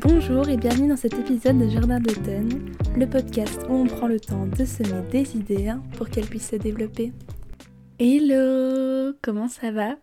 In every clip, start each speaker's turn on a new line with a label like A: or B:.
A: Bonjour et bienvenue dans cet épisode de Jardin d'automne, le podcast où on prend le temps de semer des idées pour qu'elles puissent se développer. Hello, comment ça va?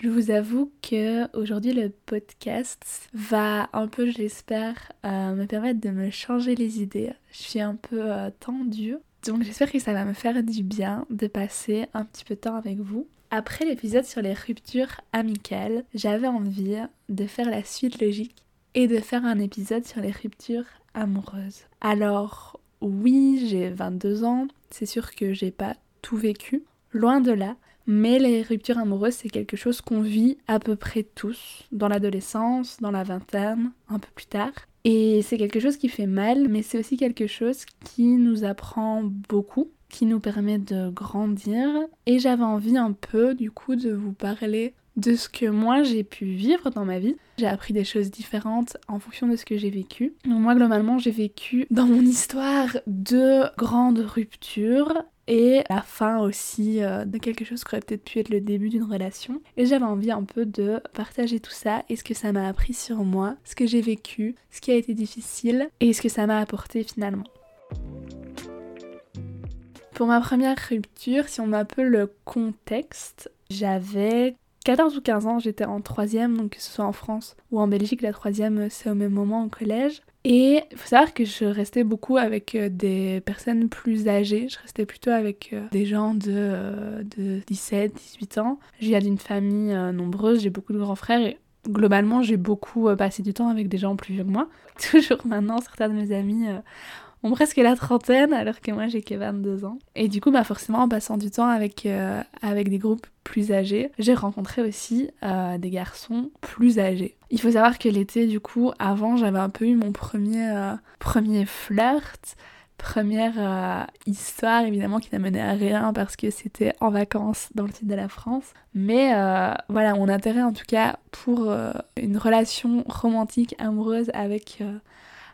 A: Je vous avoue que aujourd'hui le podcast va un peu, je l'espère, euh, me permettre de me changer les idées. Je suis un peu euh, tendue, donc j'espère que ça va me faire du bien de passer un petit peu de temps avec vous. Après l'épisode sur les ruptures amicales, j'avais envie de faire la suite logique et de faire un épisode sur les ruptures amoureuses. Alors, oui, j'ai 22 ans, c'est sûr que j'ai pas tout vécu, loin de là, mais les ruptures amoureuses, c'est quelque chose qu'on vit à peu près tous, dans l'adolescence, dans la vingtaine, un peu plus tard. Et c'est quelque chose qui fait mal, mais c'est aussi quelque chose qui nous apprend beaucoup, qui nous permet de grandir. Et j'avais envie un peu, du coup, de vous parler de ce que moi j'ai pu vivre dans ma vie. J'ai appris des choses différentes en fonction de ce que j'ai vécu. Moi globalement j'ai vécu dans mon histoire de grandes ruptures et la fin aussi euh, de quelque chose qui aurait peut-être pu être le début d'une relation. Et j'avais envie un peu de partager tout ça et ce que ça m'a appris sur moi, ce que j'ai vécu, ce qui a été difficile et ce que ça m'a apporté finalement. Pour ma première rupture, si on m'appelle le contexte, j'avais 14 ou 15 ans, j'étais en troisième, donc que ce soit en France ou en Belgique, la troisième c'est au même moment au collège. Et il faut savoir que je restais beaucoup avec euh, des personnes plus âgées, je restais plutôt avec euh, des gens de, euh, de 17, 18 ans. Je viens d'une famille nombreuse, j'ai beaucoup de grands frères et globalement j'ai beaucoup passé du temps avec des gens plus vieux que moi. Toujours maintenant, certains de mes amis ont presque la trentaine alors que moi j'ai que 22 ans. Et du coup, bah forcément en passant du temps avec, euh, avec des groupes plus âgés, j'ai rencontré aussi euh, des garçons plus âgés. Il faut savoir que l'été, du coup, avant, j'avais un peu eu mon premier, euh, premier flirt, première histoire évidemment qui n'a à rien parce que c'était en vacances dans le sud de la France. Mais voilà, mon intérêt en tout cas pour une relation romantique, amoureuse avec,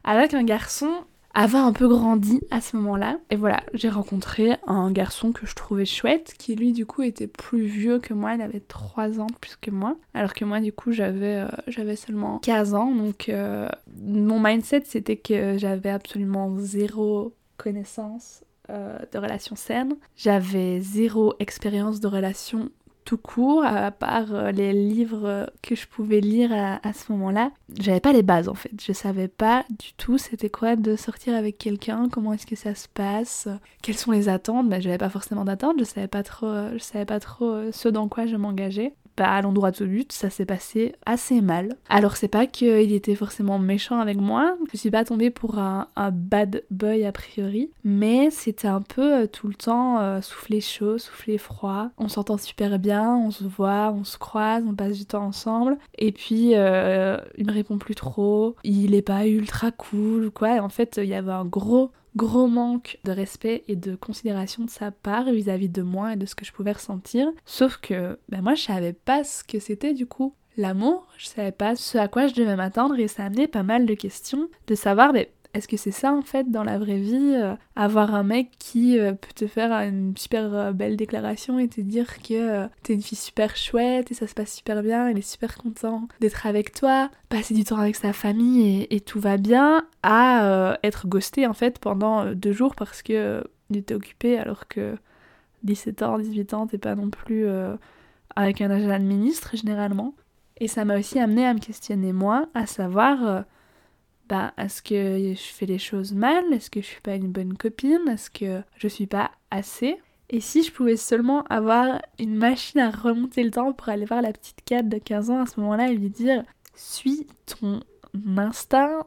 A: avec un garçon avait un peu grandi à ce moment-là. Et voilà, j'ai rencontré un garçon que je trouvais chouette, qui lui du coup était plus vieux que moi, il avait 3 ans plus que moi, alors que moi du coup j'avais euh, j'avais seulement 15 ans, donc euh, mon mindset c'était que j'avais absolument zéro connaissance euh, de relations saines, j'avais zéro expérience de relations tout court, à part euh, les livres que je pouvais lire à, ce moment-là. J'avais pas les bases en fait. Je savais pas du tout c'était quoi de sortir avec quelqu'un, comment est-ce que ça se passe, quelles sont les attentes. Ben, j'avais pas forcément d'attentes, je savais pas trop, euh, je savais pas trop euh, ce dans quoi je m'engageais pas à l'endroit de but, ça s'est passé assez mal. Alors c'est pas qu'il était forcément méchant avec moi, je suis pas tombée pour un, bad boy a priori, mais c'était un peu euh, tout le temps euh, souffler chaud, souffler froid. On s'entend super bien, on se voit, on se croise, on passe du temps ensemble, et puis euh, il me répond plus trop, il est pas ultra cool quoi, et en fait il y avait un gros gros manque de respect et de considération de sa part vis-à-vis de moi et de ce que je pouvais ressentir. Sauf que ben moi je savais pas ce que c'était du coup. L'amour, je savais pas ce à quoi je devais m'attendre et ça amenait pas mal de questions de savoir mais est-ce que c'est ça en fait dans la vraie vie euh, Avoir un mec qui euh, peut te faire une super euh, belle déclaration et te dire que t'es une fille super chouette et ça se passe super bien, il est super content d'être avec toi, passer du temps avec sa famille et, tout va bien, à être ghosté en fait pendant deux jours parce que il était occupé alors que 17 ans, 18 ans, t'es pas non plus avec un agent administre généralement. Et ça m'a aussi amené à me questionner moi, à savoir bah, est-ce que je fais les choses mal? Est-ce que je suis pas une bonne copine? Est-ce que je suis pas assez? Et si je pouvais seulement avoir une machine à remonter le temps pour aller voir la petite Kat de 15 ans à ce moment-là et lui dire suis ton instinct,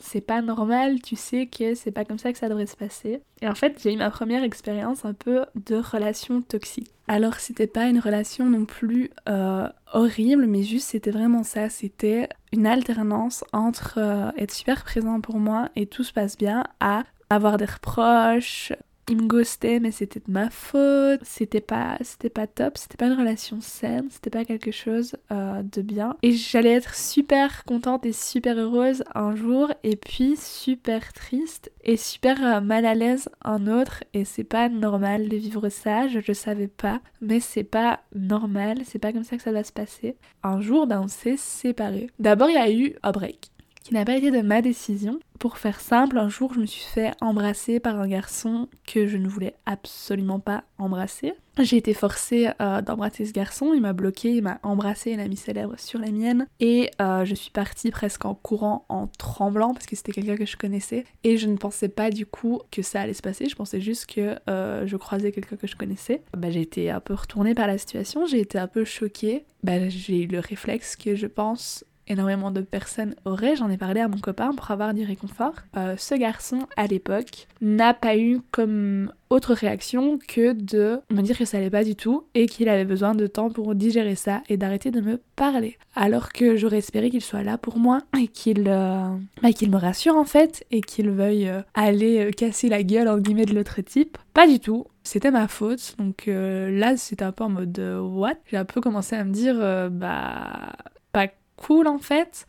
A: c'est pas normal, tu sais que c'est pas comme ça que ça devrait se passer. Et en fait, j'ai eu ma première expérience un peu de relation toxique. Alors, c'était pas une relation non plus euh, horrible, mais juste c'était vraiment ça. C'était une alternance entre euh, être super présent pour moi et tout se passe bien à avoir des reproches, il me ghostait mais c'était de ma faute, c'était pas c'était pas top, c'était pas une relation saine, c'était pas quelque chose euh, de bien. Et j'allais être super contente et super heureuse un jour et puis super triste et super euh, mal à l'aise un autre. Et c'est pas normal de vivre ça, je le savais pas. Mais c'est pas normal, c'est pas comme ça que ça va se passer. Un jour ben on s'est séparés. D'abord il y a eu un break qui n'a pas été de ma décision. Pour faire simple, un jour je me suis fait embrasser par un garçon que je ne voulais absolument pas embrasser. J'ai été forcée euh, d'embrasser ce garçon, il m'a bloqué, il m'a embrassé, il a mis ses lèvres sur les miennes et euh, je suis partie presque en courant, en tremblant parce que c'était quelqu'un que je connaissais et je ne pensais pas du coup que ça allait se passer, je pensais juste que euh, je croisais quelqu'un que je connaissais. Bah, j'ai été un peu retournée par la situation, j'ai été un peu choquée, bah, j'ai eu le réflexe que je pense énormément de personnes auraient. J'en ai parlé à mon copain pour avoir du réconfort. Euh, ce garçon, à l'époque, n'a pas eu comme autre réaction que de me dire que ça allait pas du tout et qu'il avait besoin de temps pour digérer ça et d'arrêter de me parler. Alors que j'aurais espéré qu'il soit là pour moi et qu'il euh, bah, me rassure en fait et qu'il veuille euh, aller casser la gueule en guillemets de l'autre type. Pas du tout. C'était ma faute, donc là c'était un peu en mode what? J'ai un peu commencé à me dire bah pas cool en fait.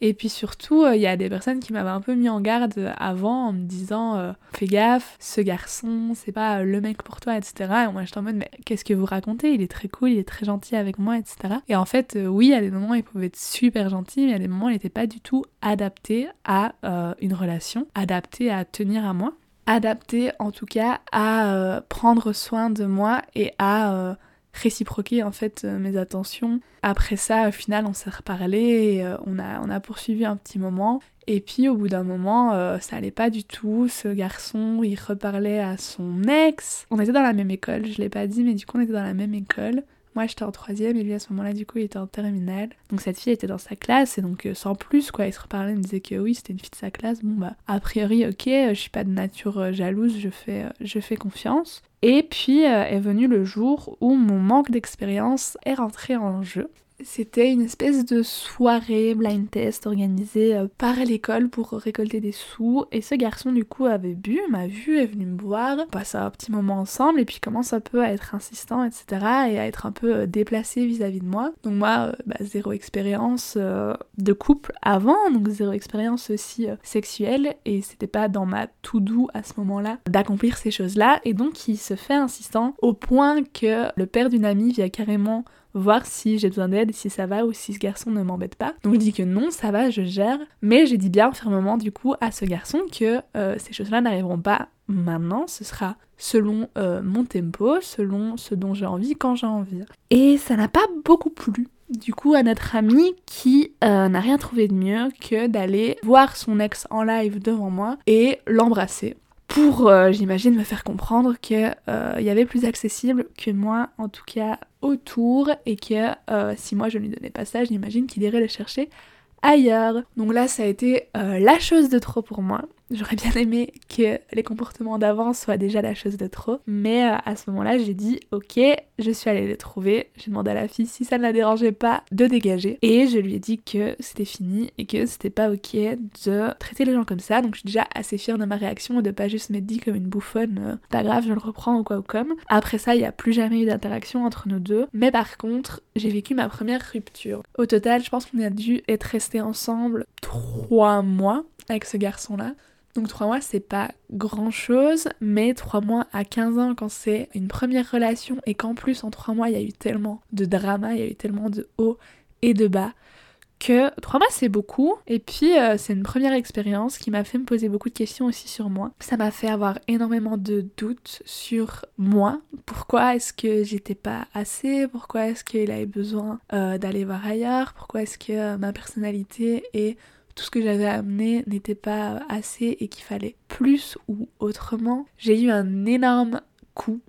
A: Et puis surtout, euh, il y a des personnes qui m'avaient un peu mis en garde avant en me disant euh, Fais gaffe, ce garçon, c'est pas euh, le mec pour toi, etc. Et moi j'étais en mode Mais qu'est-ce que vous racontez? Il est très cool, il est très gentil avec moi, etc. Et en fait, oui, à des moments il pouvait être super gentil, mais à des moments il n'était pas du tout adapté à une relation, adapté à tenir à moi, adapté en tout cas à prendre soin de moi et à réciproquer en fait euh, mes attentions. Après ça, au final, on s'est reparlé et euh, on, a, on a poursuivi un petit moment. Et puis au bout d'un moment, euh, ça allait pas du tout. Ce garçon, il reparlait à son ex. On était dans la même école, je l'ai pas dit, mais du coup on était dans la même école. Moi j'étais en troisième et lui à ce moment-là du coup il était en terminale. Donc cette fille était dans sa classe et donc sans plus quoi, il se reparlait, il me disait que oui c'était une fille de sa classe. Bon bah a priori ok, je suis pas de nature jalouse, je fais, je fais confiance. Et puis euh, est venu le jour où mon manque d'expérience est rentré en jeu. C'était une espèce de soirée blind test organisée euh, par l'école pour récolter des sous. Et ce garçon, du coup, avait bu, m'a vu, est venu me voir. On passe un petit moment ensemble et puis commence un peu à être insistant, etc. et à être un peu euh, déplacé vis-à-vis de moi. Donc, moi, euh, bah, zéro expérience de couple avant, donc zéro expérience aussi sexuelle. Et c'était pas dans ma tout doux à ce moment-là d'accomplir ces choses-là. Et donc, il se fait insistant au point que le père d'une amie vient carrément voir si j'ai besoin d'aide, si ça va ou si ce garçon ne m'embête pas. Donc je dis que non, ça va, je gère. Mais j'ai dit bien fermement du coup à ce garçon que euh, ces choses-là n'arriveront pas maintenant, ce sera selon euh, mon tempo, selon ce dont j'ai envie, quand j'ai envie. Et ça n'a pas beaucoup plu du coup à notre ami qui euh, n'a rien trouvé de mieux que d'aller voir son ex en live devant moi et l'embrasser pour, j'imagine, me faire comprendre qu'il y avait plus accessible que moi, en tout cas et que euh, si moi je lui donnais pas ça, j'imagine qu'il irait le chercher ailleurs. Donc là, ça a été la chose de trop pour moi. J'aurais bien aimé que les comportements d'avant soient déjà la chose de trop, mais euh, à ce moment-là, j'ai dit ok, je suis allée les trouver. J'ai demandé à la fille si ça ne la dérangeait pas de dégager, et je lui ai dit que c'était fini et que c'était pas ok de traiter les gens comme ça. Donc je suis déjà assez fière de ma réaction et de pas juste m'être dit comme une bouffonne, euh, pas grave, je le reprends ou quoi ou comme. Après ça, il n'y a plus jamais eu d'interaction entre nous deux, mais par contre, j'ai vécu ma première rupture. Au total, je pense qu'on a dû être restés ensemble trois mois avec ce garçon-là. Donc 3 mois c'est pas grand chose, mais 3 mois à 15 ans quand c'est une première relation et qu'en plus en 3 mois il y a eu tellement de drama, il y a eu tellement de hauts et de bas que 3 mois c'est beaucoup et puis euh, c'est une première expérience qui m'a fait me poser beaucoup de questions aussi sur moi. Ça m'a fait avoir énormément de doutes sur moi. Pourquoi est-ce que j'étais pas assez? Pourquoi est-ce qu'il avait besoin euh, d'aller voir ailleurs? Pourquoi est-ce que euh, ma personnalité est tout ce que j'avais amené n'était pas assez et qu'il fallait plus ou autrement. J'ai eu un énorme coup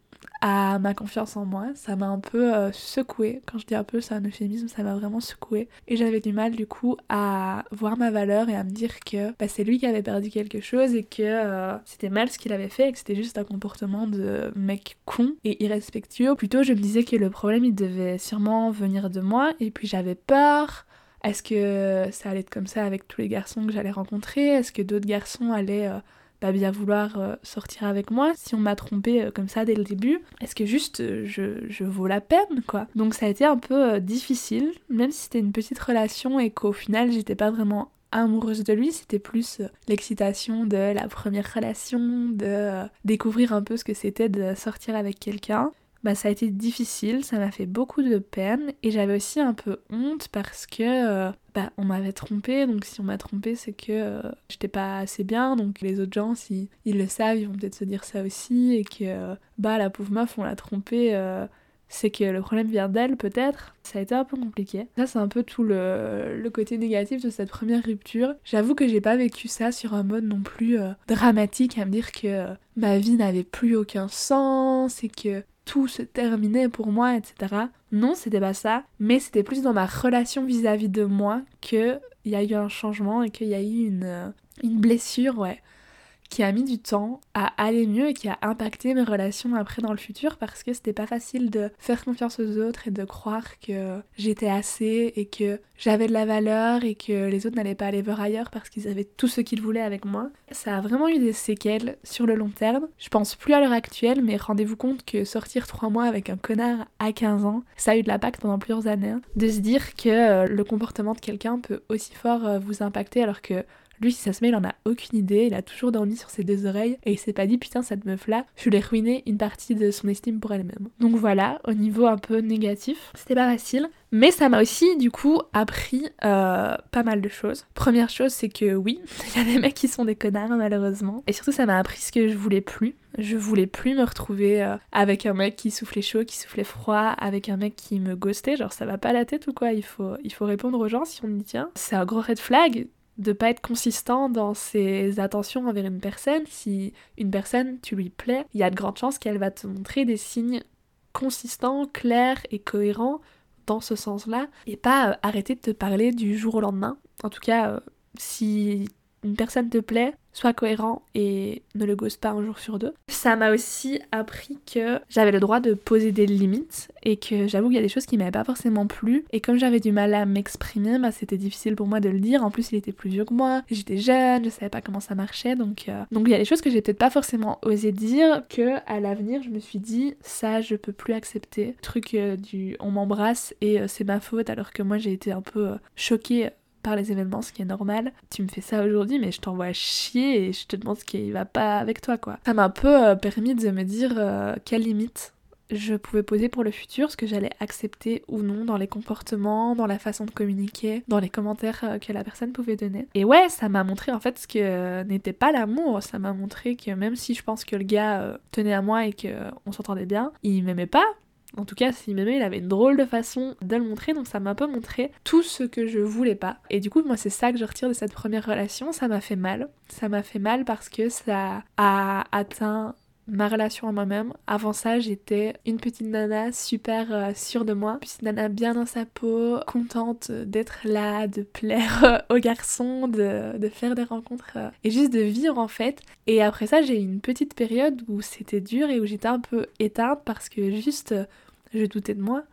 A: à ma confiance en moi. Ça m'a un peu euh, secoué. Quand je dis un peu, c'est un euphémisme, ça m'a vraiment secoué. Et j'avais du mal du coup à voir ma valeur et à me dire que bah, c'est lui qui avait perdu quelque chose et que euh, c'était mal ce qu'il avait fait et que c'était juste un comportement de mec con et irrespectueux. Plutôt, je me disais que le problème il devait sûrement venir de moi et puis j'avais peur est-ce que ça allait être comme ça avec tous les garçons que j'allais rencontrer? Est-ce que d'autres garçons allaient euh, pas bien vouloir euh, sortir avec moi? Si on m'a trompé euh, comme ça dès le début Est-ce que juste je, je, vaux la peine quoi? Donc ça a été un peu difficile, même si c'était une petite relation et qu'au final j'étais pas vraiment amoureuse de lui, c'était plus l'excitation de la première relation, de découvrir un peu ce que c'était de sortir avec quelqu'un. Bah ça a été difficile, ça m'a fait beaucoup de peine et j'avais aussi un peu honte parce que euh, bah on m'avait trompé donc si on m'a trompé c'est que euh, j'étais pas assez bien donc les autres gens si ils le savent ils vont peut-être se dire ça aussi et que bah la pauvre meuf on l'a trompée c'est que le problème vient d'elle peut-être. Ça a été un peu compliqué. Ça c'est un peu tout le, le, côté négatif de cette première rupture. J'avoue que j'ai pas vécu ça sur un mode non plus euh, dramatique à me dire que euh, ma vie n'avait plus aucun sens et que tout se terminait pour moi, etc. Non, c'était pas ça, mais c'était plus dans ma relation vis-à-vis de moi que il y a eu un changement et qu'il y a eu une, euh, une blessure, ouais qui a mis du temps à aller mieux et qui a impacté mes relations après dans le futur parce que c'était pas facile de faire confiance aux autres et de croire que j'étais assez et que j'avais de la valeur et que les autres n'allaient pas aller voir ailleurs parce qu'ils avaient tout ce qu'ils voulaient avec moi. Ça a vraiment eu des séquelles sur le long terme. Je pense plus à l'heure actuelle, mais rendez-vous compte que sortir trois mois avec un connard à 15 ans, ça a eu de l'impact pendant plusieurs années. De se dire que euh, le comportement de quelqu'un peut aussi fort euh, vous impacter alors que lui, si ça se met, il en a aucune idée, il a toujours dormi sur ses deux oreilles et il s'est pas dit putain, cette meuf-là, je lui ai ruiné une partie de son estime pour elle-même. Donc voilà, au niveau un peu négatif, c'était pas facile. Mais ça m'a aussi, du coup, appris euh, pas mal de choses. Première chose, c'est que oui, il y a des mecs qui sont des connards, malheureusement. Et surtout, ça m'a appris ce que je voulais plus. Je voulais plus me retrouver euh, avec un mec qui soufflait chaud, qui soufflait froid, avec un mec qui me ghostait. Genre, ça va pas la tête ou quoi? Il faut, il faut répondre aux gens si on y tient. C'est un gros red flag de pas être consistant dans ses attentions envers une personne. Si une personne, tu lui plais, il y a de grandes chances qu'elle va te montrer des signes consistants, clairs et cohérents dans ce sens-là, et pas euh, arrêter de te parler du jour au lendemain. En tout cas, euh, si une personne te plaît, sois cohérent et ne le gosse pas un jour sur deux. Ça m'a aussi appris que j'avais le droit de poser des limites et que j'avoue qu'il y a des choses qui m'avaient pas forcément plu et comme j'avais du mal à m'exprimer, bah, c'était difficile pour moi de le dire. En plus, il était plus vieux que moi, j'étais jeune, je savais pas comment ça marchait donc euh, il y a des choses que j'ai peut-être pas forcément osé dire que à l'avenir, je me suis dit ça je peux plus accepter. truc euh, du on m'embrasse et euh, c'est ma faute alors que moi j'ai été un peu choquée par les événements, ce qui est normal. Tu me fais ça aujourd'hui, mais je t'envoie chier et je te demande ce qui va pas avec toi, quoi. Ça m'a un peu euh, permis de me dire euh, quelles limites je pouvais poser pour le futur, ce que j'allais accepter ou non dans les comportements, dans la façon de communiquer, dans les commentaires euh, que la personne pouvait donner. Et ouais, ça m'a montré en fait ce que n'était pas l'amour, ça m'a montré que même si je pense que le gars tenait à moi et qu'on s'entendait bien, il m'aimait pas, en tout cas, m'aimait, il avait une drôle de façon de le montrer, donc ça m'a un peu montré tout ce que je voulais pas. Et du coup, moi, c'est ça que je retire de cette première relation. Ça m'a fait mal. Ça m'a fait mal parce que ça a atteint ma relation à moi-même. Avant ça, j'étais une petite nana super euh, sûre de moi, petite nana bien dans sa peau, contente d'être là, de plaire euh, aux garçons, de, de, faire des rencontres euh, et juste de vivre en fait. Et après ça, j'ai eu une petite période où c'était dur et où j'étais un peu éteinte parce que juste je doutais de moi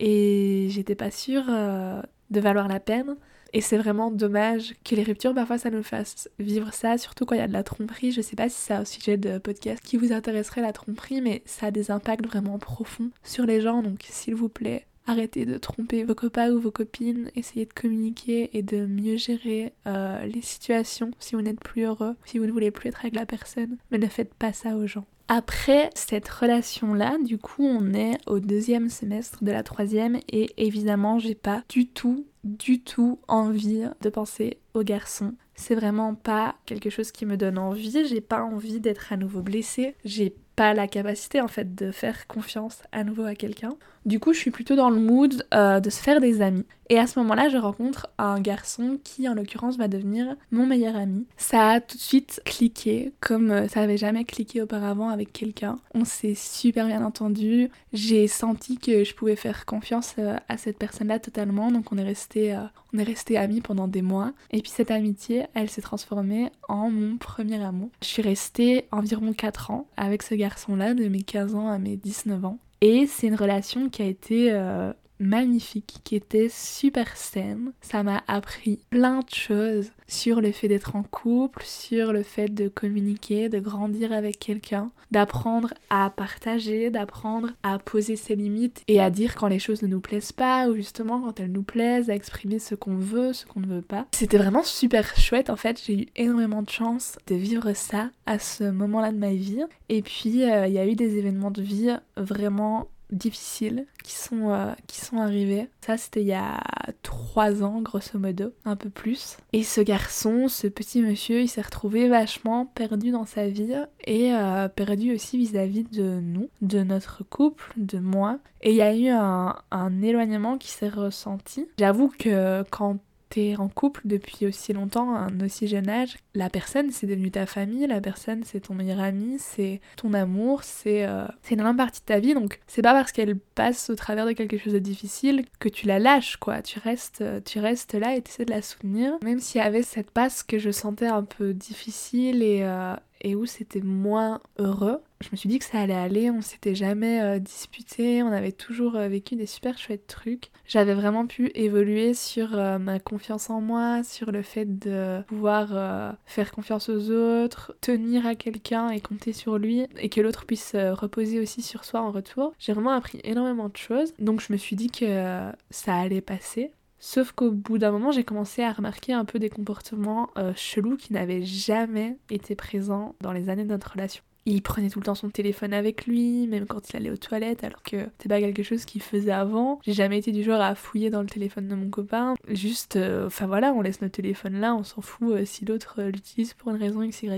A: et j'étais pas sûre euh, de valoir la peine. Et c'est vraiment dommage que les ruptures, parfois, ça nous fasse vivre ça, surtout quand il y a de la tromperie. Je sais pas si c'est un sujet de podcast qui vous intéresserait la tromperie, mais ça a des impacts vraiment profonds sur les gens. Donc, s'il vous plaît, arrêtez de tromper vos copains ou vos copines, essayez de communiquer et de mieux gérer euh, les situations si vous n'êtes plus heureux, si vous ne voulez plus être avec la personne. Mais ne faites pas ça aux gens. Après cette relation-là, du coup, on est au deuxième semestre de la troisième et évidemment, j'ai pas du tout, du tout envie de penser aux garçons. C'est vraiment pas quelque chose qui me donne envie. J'ai pas envie d'être à nouveau blessée. J'ai pas la capacité en fait de faire confiance à nouveau à quelqu'un. Du coup, je suis plutôt dans le mood euh, de se faire des amis. Et à ce moment-là, je rencontre un garçon qui, en l'occurrence, va devenir mon meilleur ami. Ça a tout de suite cliqué, comme euh, ça n'avait jamais cliqué auparavant avec quelqu'un. On s'est super bien entendu. J'ai senti que je pouvais faire confiance euh, à cette personne-là totalement. Donc, on est resté, on est resté amis pendant des mois. Et puis, cette amitié, elle s'est transformée en mon premier amour. Je suis restée environ 4 ans avec ce garçon-là, de mes 15 ans à mes 19 ans. Et c'est une relation qui a été euh, magnifique, qui était super saine. Ça m'a appris plein de choses sur le fait d'être en couple, sur le fait de communiquer, de grandir avec quelqu'un, d'apprendre à partager, d'apprendre à poser ses limites et à dire quand les choses ne nous plaisent pas ou justement quand elles nous plaisent, à exprimer ce qu'on veut, ce qu'on ne veut pas. C'était vraiment super chouette en fait, j'ai eu énormément de chance de vivre ça à ce moment-là de ma vie. Et puis euh, il y a eu des événements de vie vraiment difficiles qui sont, euh, qui sont arrivés. Ça, c'était il y a trois ans, grosso modo, un peu plus. Et ce garçon, ce petit monsieur, il s'est retrouvé vachement perdu dans sa vie et euh, perdu aussi vis-à-vis de nous, de notre couple, de moi. Et il y a eu un, un éloignement qui s'est ressenti. J'avoue que quand t'es en couple depuis aussi longtemps, à un aussi jeune âge, la personne c'est devenu ta famille, la personne c'est ton meilleur ami, c'est ton amour, c'est euh, c'est une partie de ta vie, donc c'est pas parce qu'elle passe au travers de quelque chose de difficile que tu la lâches quoi, tu restes, tu restes là et tu essaies de la soutenir, même s'il y avait cette passe que je sentais un peu difficile et, euh, et où c'était moins heureux. Je me suis dit que ça allait aller, on s'était jamais euh, disputé, on avait toujours euh, vécu des super chouettes trucs. J'avais vraiment pu évoluer sur euh, ma confiance en moi, sur le fait de pouvoir faire confiance aux autres, tenir à quelqu'un et compter sur lui, et que l'autre puisse reposer aussi sur soi en retour. J'ai vraiment appris énormément de choses, donc je me suis dit que ça allait passer. Sauf qu'au bout d'un moment, j'ai commencé à remarquer un peu des comportements euh, chelous qui n'avaient jamais été présents dans les années de notre relation. Il prenait tout le temps son téléphone avec lui, même quand il allait aux toilettes, alors que c'était pas quelque chose qu'il faisait avant. J'ai jamais été du genre à fouiller dans le téléphone de mon copain. Juste, euh, enfin voilà, on laisse notre téléphone là, on s'en fout euh, si l'autre l'utilise pour une raison X. Il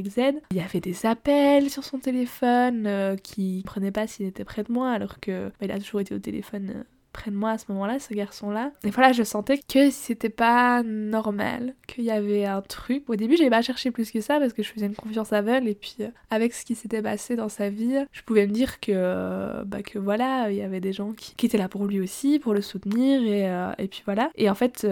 A: y avait des appels sur son téléphone qui prenait pas s'il était près de moi, alors que bah, il a toujours été au téléphone près de moi à ce moment-là, ce garçon-là. Et voilà, je sentais que c'était pas normal, qu'il y avait un truc. Au début, j'ai pas cherché plus que ça parce que je faisais une confiance aveugle et puis euh, avec ce qui s'était passé dans sa vie, je pouvais me dire que, euh, bah, que voilà, il y avait des gens qui, étaient là pour lui aussi, pour le soutenir et, euh, et puis voilà. Et en fait,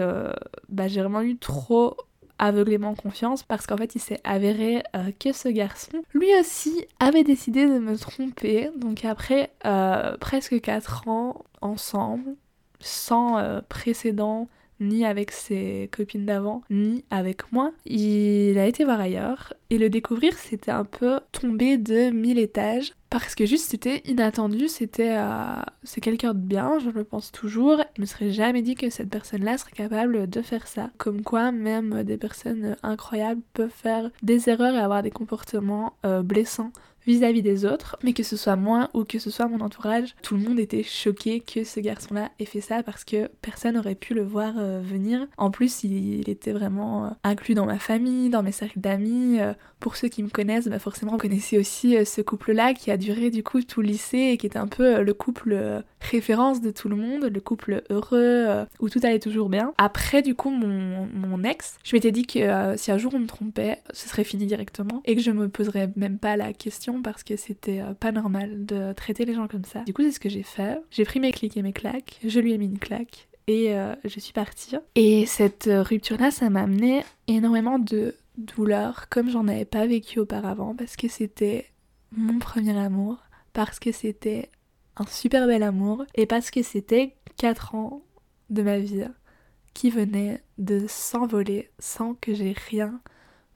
A: bah, j'ai vraiment eu trop aveuglément confiance parce qu'en fait il s'est avéré euh, que ce garçon lui aussi avait décidé de me tromper. Donc après euh, presque 4 ans ensemble sans euh, précédent ni avec ses copines d'avant, ni avec moi. Il a été voir ailleurs et le découvrir c'était un peu tomber de mille étages parce que juste c'était inattendu, c'était euh, c'est quelqu'un de bien, je le pense toujours. Je me serais jamais dit que cette personne-là serait capable de faire ça. Comme quoi même des personnes incroyables peuvent faire des erreurs et avoir des comportements euh, blessants vis-à-vis des autres, mais que ce soit moi ou que ce soit mon entourage, tout le monde était choqué que ce garçon-là ait fait ça parce que personne n'aurait pu le voir euh, venir. En plus, il, était vraiment euh, inclus dans ma famille, dans mes cercles d'amis. Euh, pour ceux qui me connaissent, bah forcément, vous connaissez aussi ce couple-là qui a duré du coup tout le lycée et qui est un peu le couple référence de tout le monde, le couple heureux où tout allait toujours bien. Après, du coup, mon, mon ex, je m'étais dit que si un jour on me trompait, ce serait fini directement et que je me poserais même pas la question parce que c'était euh, pas normal de traiter les gens comme ça. Du coup, c'est ce que j'ai fait. J'ai pris mes clics et mes claques, je lui ai mis une claque et euh, je suis partie. Et cette euh, rupture-là, ça m'a amené énormément de douleur, comme j'en avais pas vécu auparavant, parce que c'était mon premier amour, parce que c'était un super bel amour, et parce que c'était 4 ans de ma vie qui venaient de s'envoler sans que j'ai rien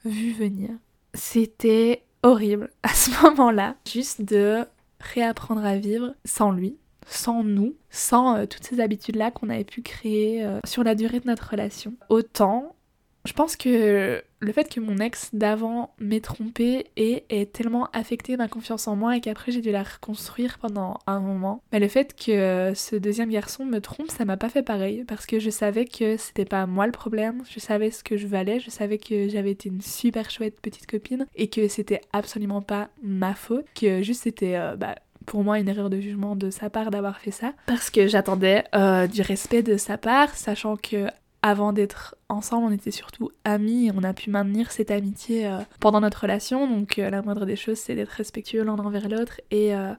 A: vu venir. C'était horrible à ce moment-là, juste de réapprendre à vivre sans lui, sans nous, sans euh, toutes ces habitudes-là qu'on avait pu créer euh, sur la durée de notre relation. Autant je pense que le fait que mon ex d'avant m'ait trompé et ait tellement affecté ma confiance en moi et qu'après j'ai dû la reconstruire pendant un moment, mais le fait que ce deuxième garçon me trompe, ça m'a pas fait pareil. Parce que je savais que c'était pas moi le problème, je savais ce que je valais, je savais que j'avais été une super chouette petite copine et que c'était absolument pas ma faute, que juste c'était euh, bah, pour moi une erreur de jugement de sa part d'avoir fait ça. Parce que j'attendais euh, du respect de sa part sachant que avant d'être ensemble, on était surtout amis et on a pu maintenir cette amitié euh, pendant notre relation. Donc euh, la moindre des choses, c'est d'être respectueux l'un envers l'autre et euh,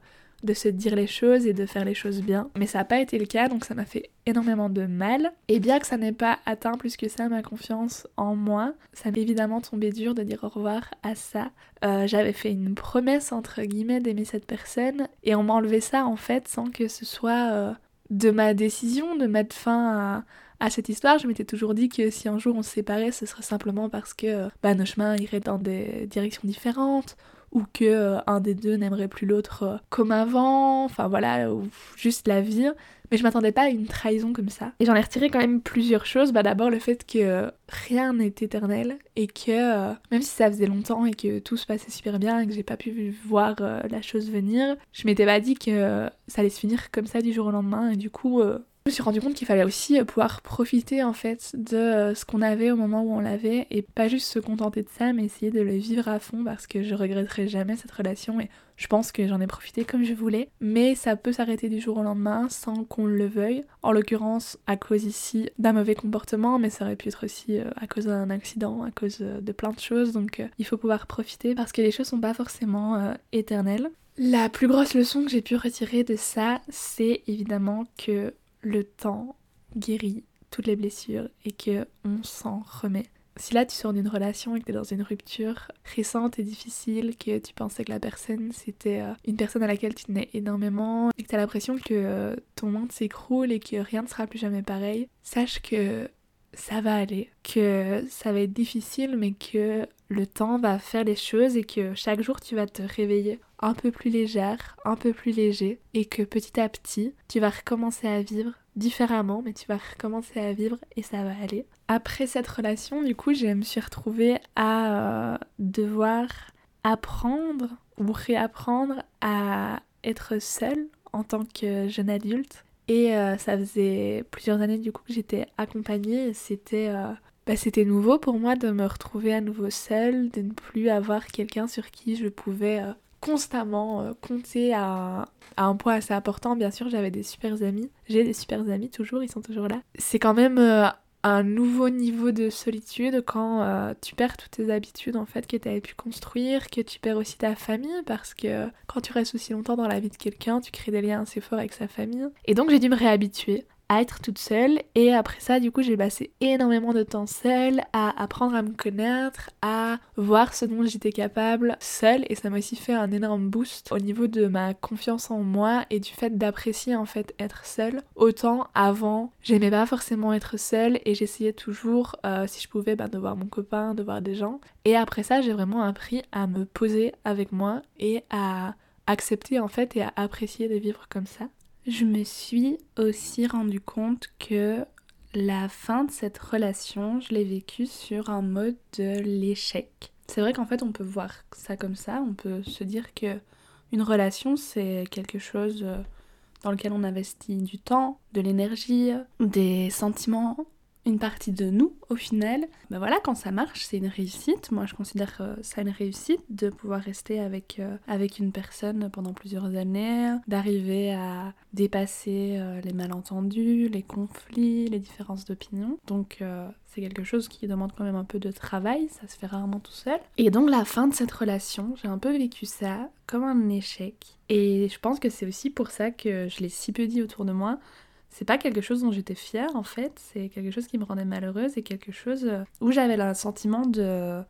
A: de se dire les choses et de faire les choses bien. Mais ça n'a pas été le cas, donc ça m'a fait énormément de mal. Et bien que ça n'ait pas atteint plus que ça ma confiance en moi, ça m'est évidemment tombé dur de dire au revoir à ça. J'avais fait une promesse entre guillemets d'aimer cette personne et on m'a enlevé ça en fait sans que ce soit de ma décision de mettre fin à, à cette histoire, je m'étais toujours dit que si un jour on se séparait, ce serait simplement parce que bah, nos chemins iraient dans des directions différentes, ou que euh, un des deux n'aimerait plus l'autre euh, comme avant, enfin voilà, juste la vie. Mais je m'attendais pas à une trahison comme ça. Et j'en ai retiré quand même plusieurs choses. Bah d'abord le fait que rien n'est éternel et que euh, même si ça faisait longtemps et que tout se passait super bien et que j'ai pas pu voir la chose venir, je m'étais pas dit que ça allait se finir comme ça du jour au lendemain et du coup je me suis rendu compte qu'il fallait aussi euh, pouvoir profiter en fait de euh, ce qu'on avait au moment où on l'avait et pas juste se contenter de ça mais essayer de le vivre à fond parce que je regretterai jamais cette relation et je pense que j'en ai profité comme je voulais. Mais ça peut s'arrêter du jour au lendemain sans qu'on le veuille. En l'occurrence à cause ici d'un mauvais comportement mais ça aurait pu être aussi euh, à cause d'un accident à cause de plein de choses. Donc il faut pouvoir profiter parce que les choses sont pas forcément éternelles. La plus grosse leçon que j'ai pu retirer de ça, c'est évidemment que le temps guérit toutes les blessures et que on s'en remet. Si là tu sors d'une relation et que tu es dans une rupture récente et difficile, que tu pensais que la personne c'était euh, une personne à laquelle tu tenais énormément et que tu as l'impression que euh, ton monde s'écroule et que rien ne sera plus jamais pareil, sache que ça va aller, que ça va être difficile mais que le temps va faire les choses et que chaque jour tu vas te réveiller un peu plus légère, un peu plus léger, et que petit à petit, tu vas recommencer à vivre différemment, mais tu vas recommencer à vivre et ça va aller. Après cette relation, du coup, je me suis retrouvée à euh, devoir apprendre ou réapprendre à être seule en tant que jeune adulte. Et euh, ça faisait plusieurs années du coup que j'étais accompagnée. C'était euh, bah, c'était nouveau pour moi de me retrouver à nouveau seule, de ne plus avoir quelqu'un sur qui je pouvais constamment euh, compter à, un point assez important. Bien sûr, j'avais des super amis. J'ai des super amis toujours, ils sont toujours là. C'est quand même euh, un nouveau niveau de solitude quand euh, tu perds toutes tes habitudes en fait que tu avais pu construire, que tu perds aussi ta famille parce que quand tu restes aussi longtemps dans la vie de quelqu'un, tu crées des liens assez forts avec sa famille. Et donc j'ai dû me réhabituer à être toute seule. Et après ça du coup j'ai passé énormément de temps seule à apprendre à me connaître à voir ce dont j'étais capable seule. Et ça m'a aussi fait un énorme boost au niveau de ma confiance en moi et du fait d'apprécier en fait être seule. Autant avant j'aimais pas forcément être seule et j'essayais toujours euh, si je pouvais bah, de voir mon copain de voir des gens. Et après ça j'ai vraiment appris à me poser avec moi et à accepter en fait et à apprécier de vivre comme ça je me suis aussi rendu compte que la fin de cette relation, je l'ai vécue sur un mode de l'échec. C'est vrai qu'en fait, on peut voir ça comme ça, on peut se dire que une relation, c'est quelque chose euh, dans lequel on investit du temps, de l'énergie, des sentiments, une partie de nous au final. Ben voilà, quand ça marche, c'est une réussite. Moi, je considère euh, ça une réussite de pouvoir rester avec, euh, avec une personne pendant plusieurs années, d'arriver à dépasser euh, les malentendus, les conflits, les différences d'opinion. Donc, c'est quelque chose qui demande quand même un peu de travail, ça se fait rarement tout seul. Et donc, la fin de cette relation, j'ai un peu vécu ça comme un échec. Et je pense que c'est aussi pour ça que je l'ai si peu dit autour de moi c'est pas quelque chose dont j'étais fière en fait, c'est quelque chose qui me rendait malheureuse et quelque chose euh, où j'avais le sentiment de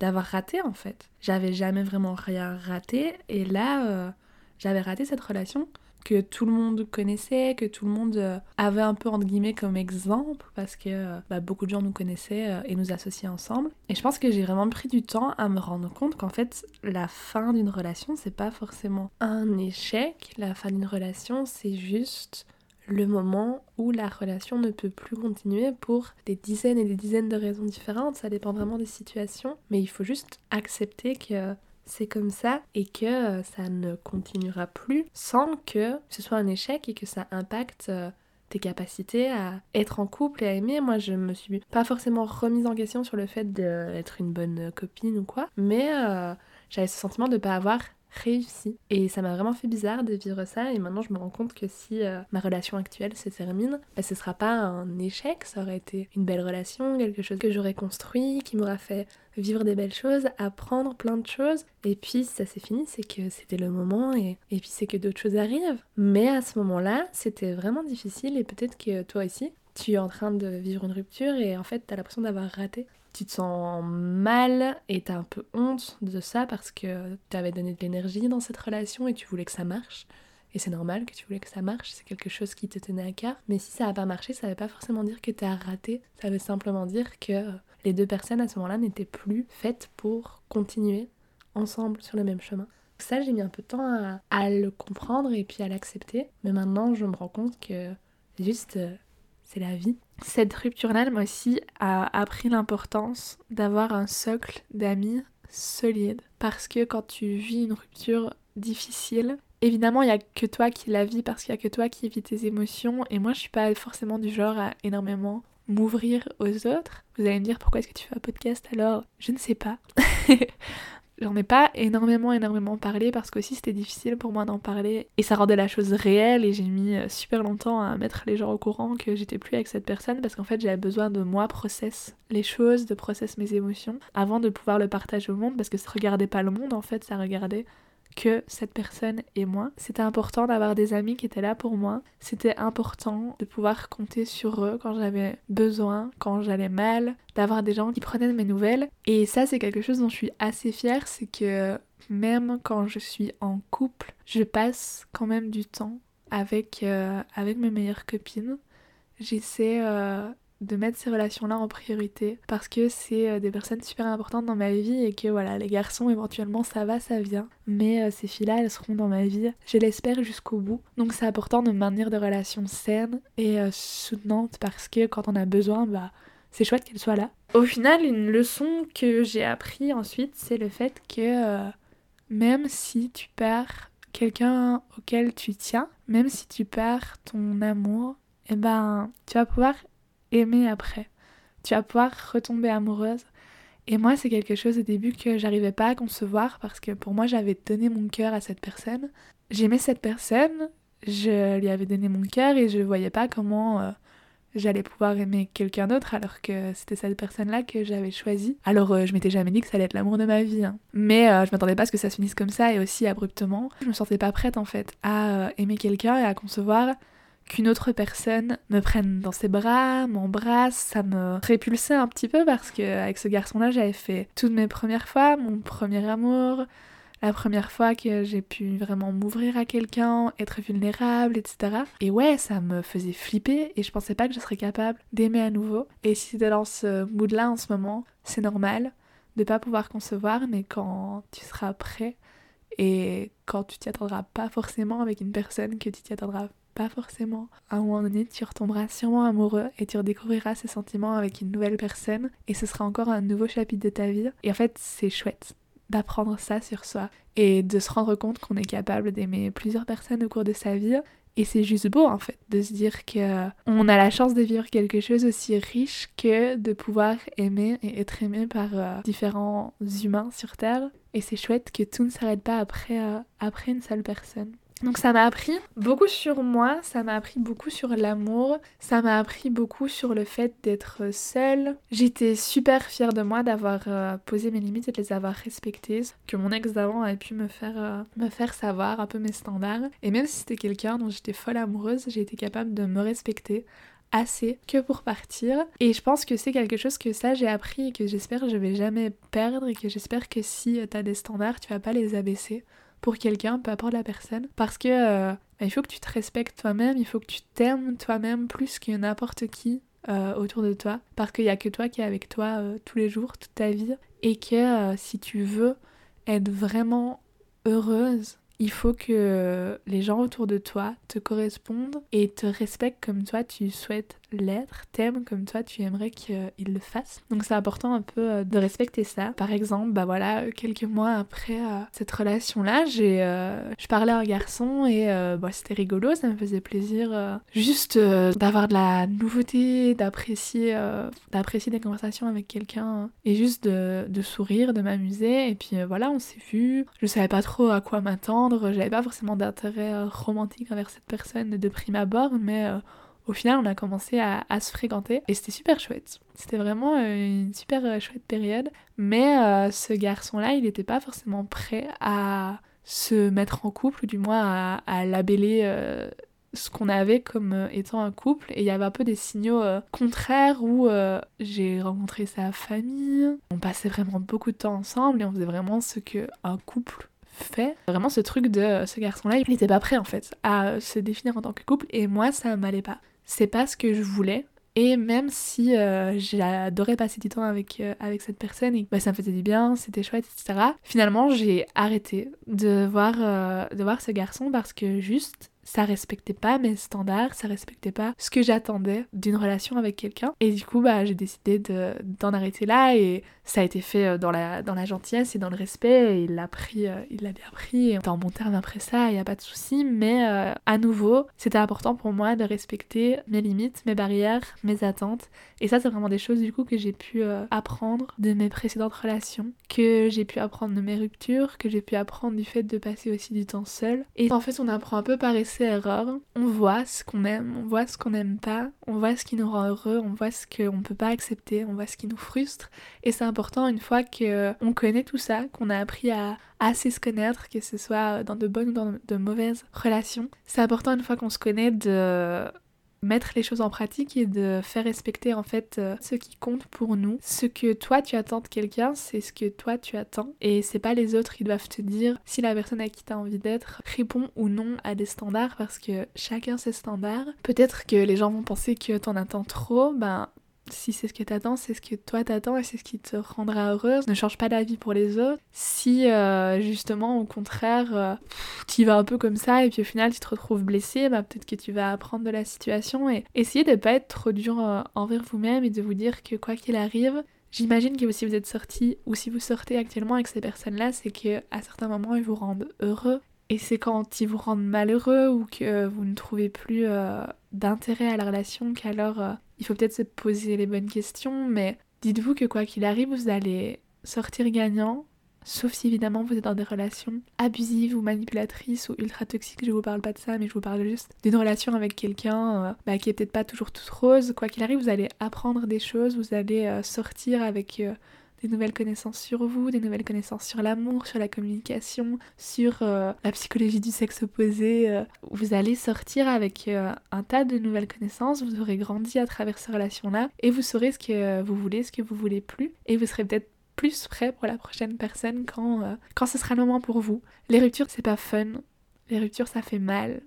A: d'avoir raté en fait. J'avais jamais vraiment rien raté et là euh, j'avais raté cette relation que tout le monde connaissait, que tout le monde euh, avait un peu entre guillemets comme exemple parce que bah, beaucoup de gens nous connaissaient et nous associaient ensemble. Et je pense que j'ai vraiment pris du temps à me rendre compte qu'en fait la fin d'une relation c'est pas forcément un échec, la fin d'une relation c'est juste le moment où la relation ne peut plus continuer pour des dizaines et des dizaines de raisons différentes, ça dépend vraiment des situations, mais il faut juste accepter que c'est comme ça et que ça ne continuera plus sans que ce soit un échec et que ça impacte euh, tes capacités à être en couple et à aimer. Moi, je me suis pas forcément remise en question sur le fait d'être une bonne copine ou quoi, mais euh, j'avais ce sentiment de ne pas avoir réussi. Et ça m'a vraiment fait bizarre de vivre ça et maintenant je me rends compte que si euh, ma relation actuelle se termine, bah, ce sera pas un échec, ça aurait été une belle relation, quelque chose que j'aurais construit, qui m'aura fait vivre des belles choses, apprendre plein de choses. Et puis ça s'est fini, c'est que c'était le moment et, et puis c'est que d'autres choses arrivent. Mais à ce moment-là, c'était vraiment difficile et peut-être que toi aussi, tu es en train de vivre une rupture et en fait t'as l'impression d'avoir raté tu te sens mal et t'as un peu honte de ça parce que t'avais donné de l'énergie dans cette relation et tu voulais que ça marche.
B: Et c'est normal que tu voulais que ça marche, c'est quelque chose qui te tenait à cœur. Mais si ça n'a pas marché, ça ne veut pas forcément dire que tu as raté. Ça veut simplement dire que les deux personnes à ce moment-là n'étaient plus faites pour continuer ensemble sur le même chemin. Ça, j'ai mis un peu de temps à, le comprendre et puis à l'accepter. Mais maintenant, je me rends compte que juste, euh, c'est la vie.
A: Cette rupture-là, moi aussi, a appris l'importance d'avoir un socle d'amis solide. Parce que quand tu vis une rupture difficile, évidemment, il n'y a que toi qui la vis parce qu'il n'y a que toi qui vis tes émotions. Et moi, je suis pas forcément du genre à énormément m'ouvrir aux autres. Vous allez me dire pourquoi est-ce que tu fais un podcast alors? Je ne sais pas. J'en ai pas énormément, énormément parlé parce qu'aussi c'était difficile pour moi d'en parler. Et ça rendait la chose réelle et j'ai mis euh, super longtemps à mettre les gens au courant que j'étais plus avec cette personne parce qu'en fait j'avais besoin de moi process les choses, de process mes émotions avant de pouvoir le partager au monde parce que ça regardait pas le monde en fait, ça regardait que cette personne et moi. C'était important d'avoir des amis qui étaient là pour moi. C'était important de pouvoir compter sur eux quand j'avais besoin, quand j'allais mal, d'avoir des gens qui prenaient de mes nouvelles. Et ça, c'est quelque chose dont je suis assez fière, c'est que même quand je suis en couple, je passe quand même du temps avec, euh, avec mes meilleures copines. J'essaie euh, de mettre ces relations-là en priorité parce que c'est euh, des personnes super importantes dans ma vie et que voilà, les garçons éventuellement ça va, ça vient, mais euh, ces filles-là elles seront dans ma vie, je l'espère jusqu'au bout. Donc c'est important de maintenir des relations saines et euh, soutenantes parce que quand on a besoin, bah c'est chouette qu'elles soient là. Au final, une leçon que j'ai appris ensuite, c'est le fait que même si tu perds quelqu'un auquel tu tiens, même si tu perds ton amour, et eh ben tu vas pouvoir aimer après. Tu vas pouvoir retomber amoureuse. Et moi, c'est quelque chose au début que j'arrivais pas à concevoir parce que pour moi, j'avais donné mon cœur à cette personne. J'aimais cette personne, je lui avais donné mon cœur et je voyais pas comment euh, j'allais pouvoir aimer quelqu'un d'autre alors que c'était cette personne-là que j'avais choisie. Alors, euh, je m'étais jamais dit que ça allait être l'amour de ma vie. Hein. Mais euh, je m'attendais pas à ce que ça se finisse comme ça et aussi abruptement. Je me sentais pas prête en fait à aimer quelqu'un et à concevoir qu'une autre personne me prenne dans ses bras, m'embrasse, ça me répulsait un petit peu parce que avec ce garçon-là, j'avais fait toutes mes premières fois, mon premier amour, la première fois que j'ai pu vraiment m'ouvrir à quelqu'un, être vulnérable, etc. Et ouais, ça me faisait flipper et je pensais pas que je serais capable d'aimer à nouveau. Et si t'es dans ce mood-là en ce moment, c'est normal de pas pouvoir concevoir, mais quand tu seras prêt et quand tu t'y attendras pas forcément avec une personne que tu t'y attendras pas forcément. À un moment donné, tu retomberas sûrement amoureux et tu redécouvriras ces sentiments avec une nouvelle personne et ce sera encore un nouveau chapitre de ta vie. Et en fait, c'est chouette d'apprendre ça sur soi et de se rendre compte qu'on est capable d'aimer plusieurs personnes au cours de sa vie. Et c'est juste beau en fait de se dire que on a la chance de vivre quelque chose aussi riche que de pouvoir aimer et être aimé par euh, différents humains sur Terre. Et c'est chouette que tout ne s'arrête pas après, euh, après une seule personne. Donc ça m'a appris beaucoup sur moi, ça m'a appris beaucoup sur l'amour, ça m'a appris beaucoup sur le fait d'être seule. J'étais super fière de moi d'avoir euh, posé mes limites et de les avoir respectées, que mon ex d'avant avait pu me faire, euh, me faire savoir un peu mes standards. Et même si c'était quelqu'un dont j'étais folle amoureuse, j'ai été capable de me respecter assez que pour partir. Et je pense que c'est quelque chose que ça j'ai appris et que j'espère je vais jamais perdre et que j'espère que si t'as des standards, tu vas pas les abaisser pour quelqu'un, peu importe la personne. Parce que euh, il faut que tu te respectes toi-même, il faut que tu t'aimes toi-même plus que n'importe qui euh, autour de toi. Parce qu'il n'y a que toi qui est avec toi euh, tous les jours, toute ta vie. Et que si tu veux être vraiment heureuse, il faut que les gens autour de toi te correspondent et te respectent comme toi tu souhaites l'être, t'aimes comme toi tu aimerais qu'ils le fassent. Donc c'est important un peu euh, de respecter ça. Par exemple, bah voilà, quelques mois après euh, cette relation-là, j'ai, euh, je parlais à un garçon et bah, c'était rigolo, ça me faisait plaisir juste d'avoir de la nouveauté, d'apprécier, d'apprécier des conversations avec quelqu'un et juste de, de sourire, de m'amuser. Et puis voilà, on s'est vu. Je savais pas trop à quoi m'attendre, j'avais pas forcément d'intérêt romantique envers cette personne de prime abord, mais au final, on a commencé à, se fréquenter et c'était super chouette. C'était vraiment euh, une super euh, chouette période. Mais euh, ce garçon-là, il n'était pas forcément prêt à se mettre en couple, ou du moins à, labeller ce qu'on avait comme étant un couple. Et il y avait un peu des signaux contraires où j'ai rencontré sa famille. On passait vraiment beaucoup de temps ensemble et on faisait vraiment ce qu'un couple fait. Vraiment ce truc de ce garçon-là, il n'était pas prêt en fait à se définir en tant que couple et moi ça m'allait pas. C'est pas ce que je voulais. Et même si euh, j'adorais passer du temps avec, euh, avec cette personne et bah, ça me faisait du bien, c'était chouette, etc. Finalement, j'ai arrêté de voir, euh, de voir ce garçon parce que juste, ça respectait pas mes standards, ça respectait pas ce que j'attendais d'une relation avec quelqu'un. Et du coup, bah, j'ai décidé d'en arrêter là et ça a été fait euh, dans la, dans la gentillesse et dans le respect. Il l'a pris, euh, il l'a bien pris. Et en bon terme après ça, il n'y a pas de souci. Mais euh, à nouveau, c'était important pour moi de respecter mes limites, mes barrières, mes attentes. Et ça, c'est vraiment des choses du coup que j'ai pu apprendre de mes précédentes relations, que j'ai pu apprendre de mes ruptures, que j'ai pu apprendre du fait de passer aussi du temps seul. Et en fait, on apprend un peu par essai erreur. On voit ce qu'on aime, on voit ce qu'on n'aime pas, on voit ce qui nous rend heureux, on voit ce qu'on ne peut pas accepter, on voit ce qui nous frustre. Et c'est important une fois qu'on connaît tout ça, qu'on a appris à assez se connaître, que ce soit dans de bonnes ou dans de mauvaises relations. C'est important une fois qu'on se connaît de mettre les choses en pratique et de faire respecter en fait euh, ce qui compte pour nous. Ce que toi tu attends de quelqu'un, c'est ce que toi tu attends et c'est pas les autres qui doivent te dire si la personne à qui tu as envie d'être répond ou non à des standards parce que chacun ses standards. Peut-être que les gens vont penser que t'en attends trop, ben si c'est ce que t'attends, c'est ce que toi t'attends et c'est ce qui te rendra heureuse. Ne change pas d'avis pour les autres. Si euh, justement au contraire euh, tu vas un peu comme ça et puis au final tu te retrouves blessé, bah peut-être que tu vas apprendre de la situation et essayer de pas être trop dur euh, envers vous-même et de vous dire que quoi qu'il arrive, J'imagine que si vous êtes sorti ou si vous sortez actuellement avec ces personnes-là, c'est que à certains moments ils vous rendent heureux et c'est quand ils vous rendent malheureux ou que vous ne trouvez plus d'intérêt à la relation qu'alors il faut peut-être se poser les bonnes questions, mais dites-vous que quoi qu'il arrive, vous allez sortir gagnant, sauf si évidemment vous êtes dans des relations abusives ou manipulatrices ou ultra toxiques. Je vous parle pas de ça, mais je vous parle juste d'une relation avec quelqu'un euh, bah, qui est peut-être pas toujours toute rose. Quoi qu'il arrive, vous allez apprendre des choses, vous allez euh, sortir avec euh, des nouvelles connaissances sur vous, des nouvelles connaissances sur l'amour, sur la communication, sur euh, la psychologie du sexe opposé. Euh. vous allez sortir avec euh, un tas de nouvelles connaissances, vous aurez grandi à travers ces relations-là et vous saurez ce que vous voulez, ce que vous voulez plus et vous serez peut-être plus prêt pour la prochaine personne quand, quand ce sera le moment pour vous. Les ruptures, c'est pas fun. Les ruptures, ça fait mal.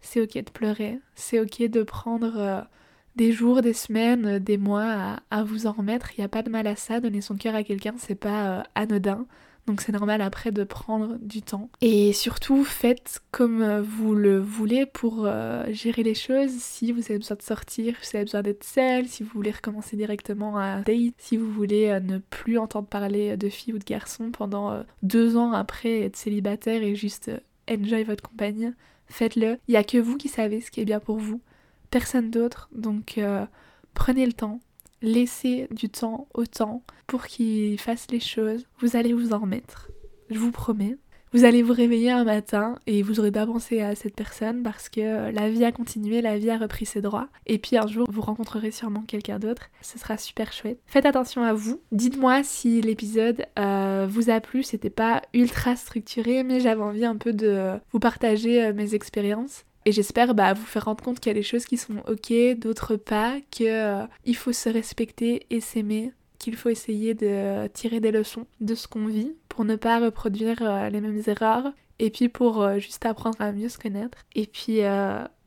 A: C'est ok de pleurer. C'est ok de prendre des jours, des semaines, des mois à, vous en remettre. Il n'y a pas de mal à ça. Donner son cœur à quelqu'un, c'est pas euh, anodin. Donc c'est normal après de prendre du temps. Et surtout, faites comme euh, vous le voulez pour euh, gérer les choses. Si vous avez besoin de sortir, si vous avez besoin d'être seul, si vous voulez recommencer directement à date, si vous voulez ne plus entendre parler de filles ou de garçons pendant deux ans après être célibataire et juste enjoy votre compagnie, faites-le. Il n'y a que vous qui savez ce qui est bien pour vous personne d'autre. Donc euh, prenez le temps, laissez du temps au temps pour qu'il fasse les choses. Vous allez vous en remettre, je vous promets. Vous allez vous réveiller un matin et vous aurez pas pensé à cette personne parce que la vie a continué, la vie a repris ses droits. Et puis un jour, vous rencontrerez sûrement quelqu'un d'autre. Ce sera super chouette. Faites attention à vous. Dites-moi si l'épisode euh, vous a plu. C'était pas ultra structuré, mais j'avais envie un peu de vous partager euh, mes expériences. Et j'espère bah, vous faire rendre compte qu'il y a des choses qui sont ok, d'autres pas, qu'il euh, faut se respecter et s'aimer, qu'il faut essayer de tirer des leçons de ce qu'on vit pour ne pas reproduire euh, les mêmes erreurs et puis pour euh, juste apprendre à mieux se connaître. Et puis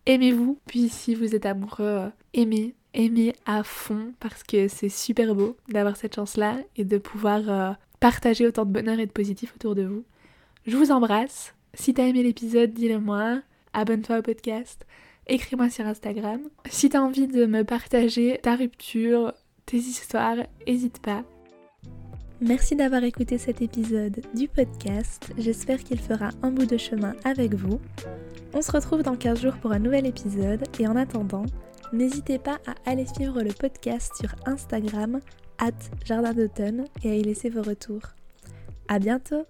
A: aimez-vous, puis si vous êtes amoureux, aimez, aimez à fond parce que c'est super beau d'avoir cette chance-là et de pouvoir partager autant de bonheur et de positif autour de vous. Je vous embrasse. Si t'as aimé l'épisode, dis-le moi abonne-toi au podcast, écris-moi sur Instagram. Si t'as envie de me partager ta rupture, tes histoires, n'hésite pas.
C: Merci d'avoir écouté cet épisode du podcast. J'espère qu'il fera un bout de chemin avec vous. On se retrouve dans 15 jours pour un nouvel épisode et en attendant, n'hésitez pas à aller suivre le podcast sur Instagram, at Jardin d'automne, et à y laisser vos retours. À bientôt!